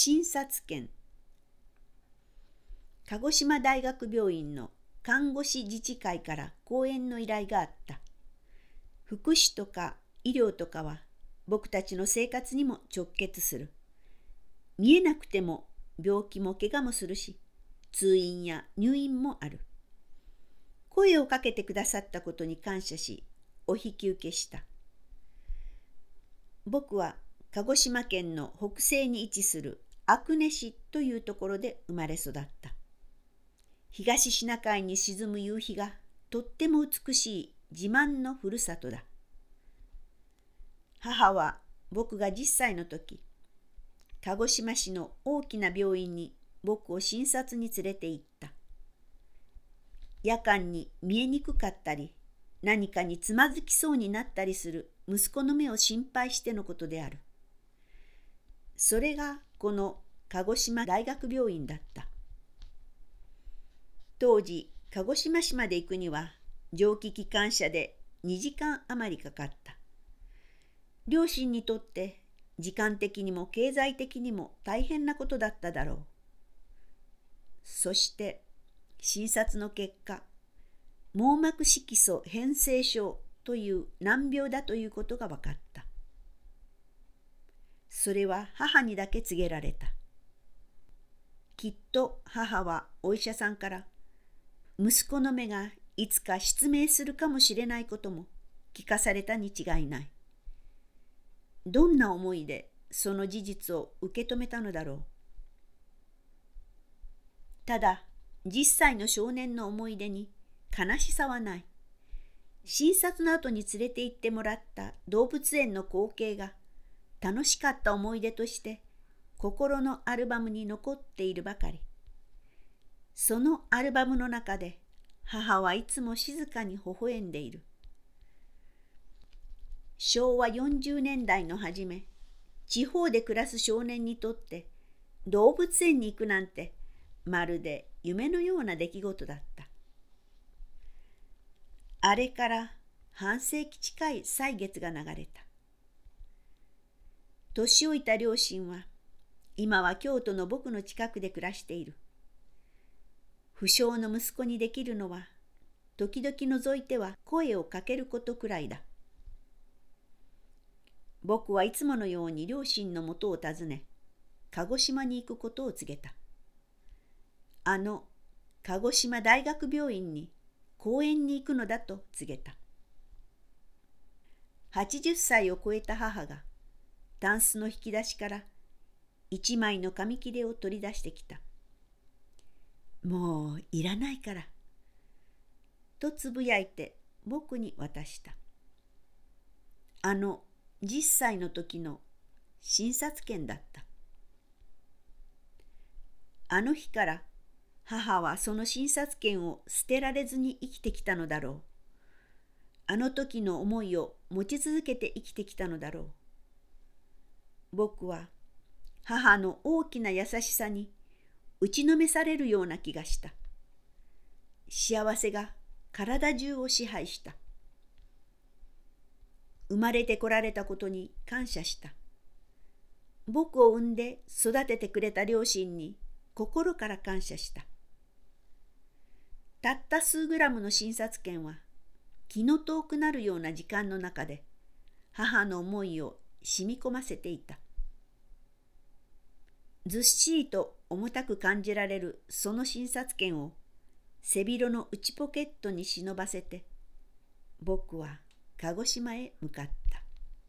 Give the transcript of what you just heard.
診察券鹿児島大学病院の看護師自治会から講演の依頼があった。福祉とか医療とかは僕たちの生活にも直結する。見えなくても病気も怪我もするし、通院や入院もある。声をかけてくださったことに感謝し、お引き受けした。僕は鹿児島県の北西に位置する阿久根市というところで生まれ育った。東シナ海に沈む夕日がとっても美しい自慢のふるさとだ。母は僕が10歳の時、鹿児島市の大きな病院に僕を診察に連れて行った。夜間に見えにくかったり、何かにつまずきそうになったりする息子の目を心配してのことである。それがこの鹿児島大学病院だった。当時鹿児島市まで行くには蒸気機関車で2時間余りかかった。両親にとって時間的にも経済的にも大変なことだっただろう。そして診察の結果網膜色素変性症という難病だということが分かった。それは母にだけ告げられた。きっと母はお医者さんから息子の目がいつか失明するかもしれないことも聞かされたに違いない。どんな思いでその事実を受け止めたのだろう。ただ、10歳の少年の思い出に悲しさはない。診察の後に連れて行ってもらった動物園の光景が楽しかった思い出として心のアルバムに残っているばかり。そのアルバムの中で母はいつも静かに微笑んでいる。昭和40年代の初め、地方で暮らす少年にとって動物園に行くなんてまるで夢のような出来事だった。あれから半世紀近い歳月が流れた。年老いた両親は今は京都の僕の近くで暮らしている。不詳の息子にできるのは時々除いては声をかけることくらいだ。僕はいつものように両親のもとを訪ね鹿児島に行くことを告げた。あの鹿児島大学病院に講演に行くのだと告げた。80歳を超えた母がタンスの引き出しから一枚の紙切れを取り出してきた。もういらないから。とつぶやいて僕に渡した。あの10歳の時の診察券だった。あの日から母はその診察券を捨てられずに生きてきたのだろう。あの時の思いを持ち続けて生きてきたのだろう。僕は母の大きな優しさに打ちのめされるような気がした。幸せが体中を支配した。生まれてこられたことに感謝した。僕を産んで育ててくれた両親に心から感謝した。たった数グラムの診察券は気の遠くなるような時間の中で母の思いを染み込ませていた。ずっしりと重たく感じられるその診察券を背広の内ポケットに忍ばせて僕は鹿児島へ向かった。